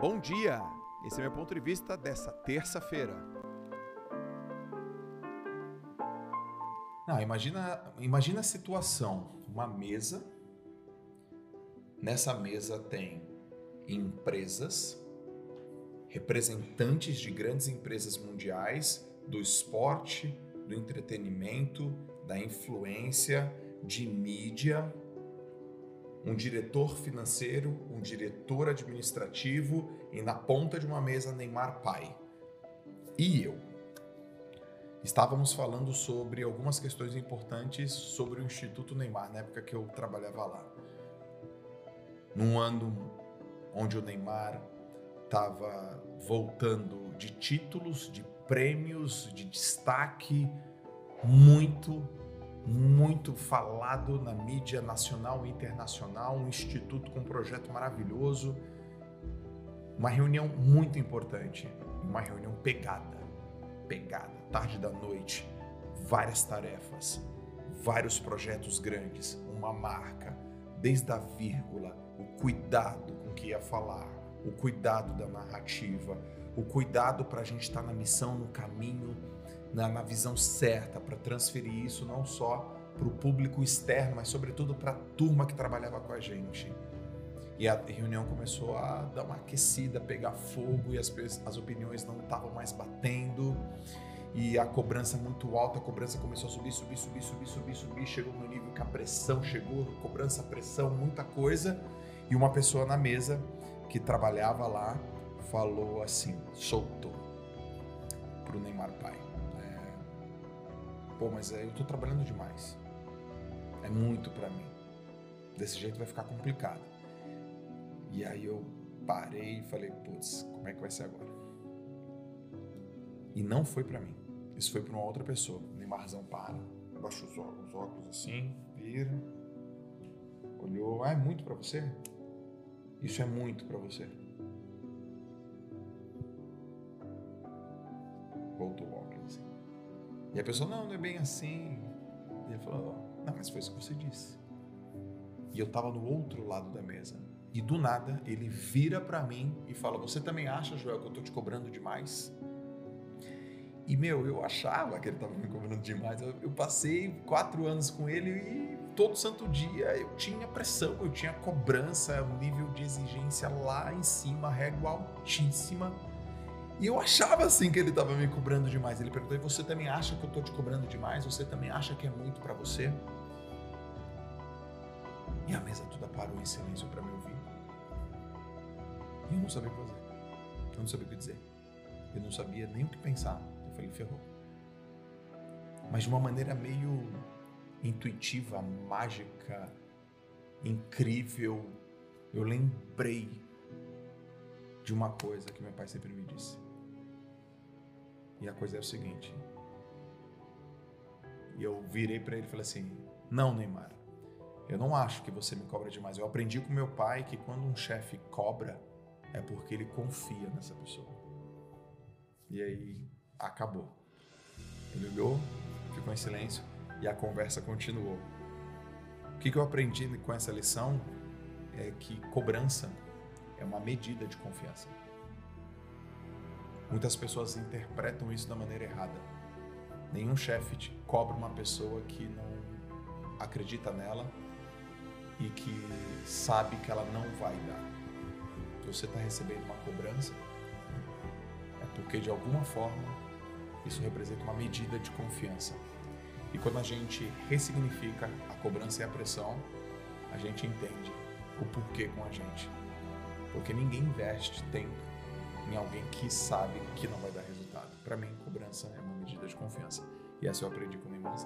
Bom dia! Esse é meu ponto de vista dessa terça-feira. Não, imagina, imagina a situação, uma mesa. Nessa mesa tem empresas, representantes de grandes empresas mundiais do esporte, do entretenimento, da influência, de mídia, um diretor financeiro, um diretor administrativo e na ponta de uma mesa Neymar pai. E eu. Estávamos falando sobre algumas questões importantes sobre o Instituto Neymar, na época que eu trabalhava lá. Num ano onde o Neymar estava voltando de títulos, de prêmios, de destaque, muito muito falado na mídia nacional e internacional, um instituto com um projeto maravilhoso, uma reunião muito importante, uma reunião pegada, pegada, tarde da noite, várias tarefas, vários projetos grandes, uma marca, desde a vírgula, o cuidado com que ia falar, o cuidado da narrativa, o cuidado para a gente estar tá na missão, no caminho na, na visão certa para transferir isso não só para o público externo, mas sobretudo para a turma que trabalhava com a gente. E a reunião começou a dar uma aquecida, pegar fogo e as, as opiniões não estavam mais batendo. E a cobrança muito alta, a cobrança começou a subir, subir, subir, subir, subir, subir. Chegou no nível que a pressão chegou, cobrança, pressão, muita coisa. E uma pessoa na mesa que trabalhava lá falou assim, soltou para o Neymar Pai Pô, mas eu tô trabalhando demais. É muito para mim. Desse jeito vai ficar complicado. E aí eu parei e falei, putz, como é que vai ser agora? E não foi para mim. Isso foi para uma outra pessoa. Neymarzão para, baixa os óculos, os óculos assim, vira, olhou, ah, é muito para você? Isso é muito para você. Voltou o óculos assim. E a pessoa, não, não é bem assim. E ele falou, não, mas foi isso que você disse. E eu estava no outro lado da mesa. E do nada ele vira para mim e fala: Você também acha, Joel, que eu tô te cobrando demais? E meu, eu achava que ele estava me cobrando demais. Eu, eu, passei quatro anos com ele e todo santo dia eu tinha pressão, eu tinha cobrança, um nível de exigência lá em cima, régua altíssima. E eu achava assim que ele estava me cobrando demais. Ele perguntou: e você também acha que eu estou te cobrando demais? Você também acha que é muito para você? E a mesa toda parou em silêncio para me ouvir. E eu não sabia o que fazer. Eu não sabia o que dizer. Eu não sabia nem o que pensar. Eu falei: ferrou. Mas de uma maneira meio intuitiva, mágica, incrível, eu lembrei de uma coisa que meu pai sempre me disse. E a coisa é o seguinte. E eu virei para ele e falei assim: Não, Neymar, eu não acho que você me cobra demais. Eu aprendi com meu pai que quando um chefe cobra, é porque ele confia nessa pessoa. E aí acabou. Ele olhou, ficou em silêncio e a conversa continuou. O que eu aprendi com essa lição é que cobrança é uma medida de confiança. Muitas pessoas interpretam isso da maneira errada. Nenhum chefe te cobra uma pessoa que não acredita nela e que sabe que ela não vai dar. Se você está recebendo uma cobrança, é porque de alguma forma isso representa uma medida de confiança. E quando a gente ressignifica a cobrança e a pressão, a gente entende o porquê com a gente. Porque ninguém investe tempo em alguém que sabe que não vai dar resultado. Para mim, cobrança é uma medida de confiança. E essa eu aprendi com o Neymar.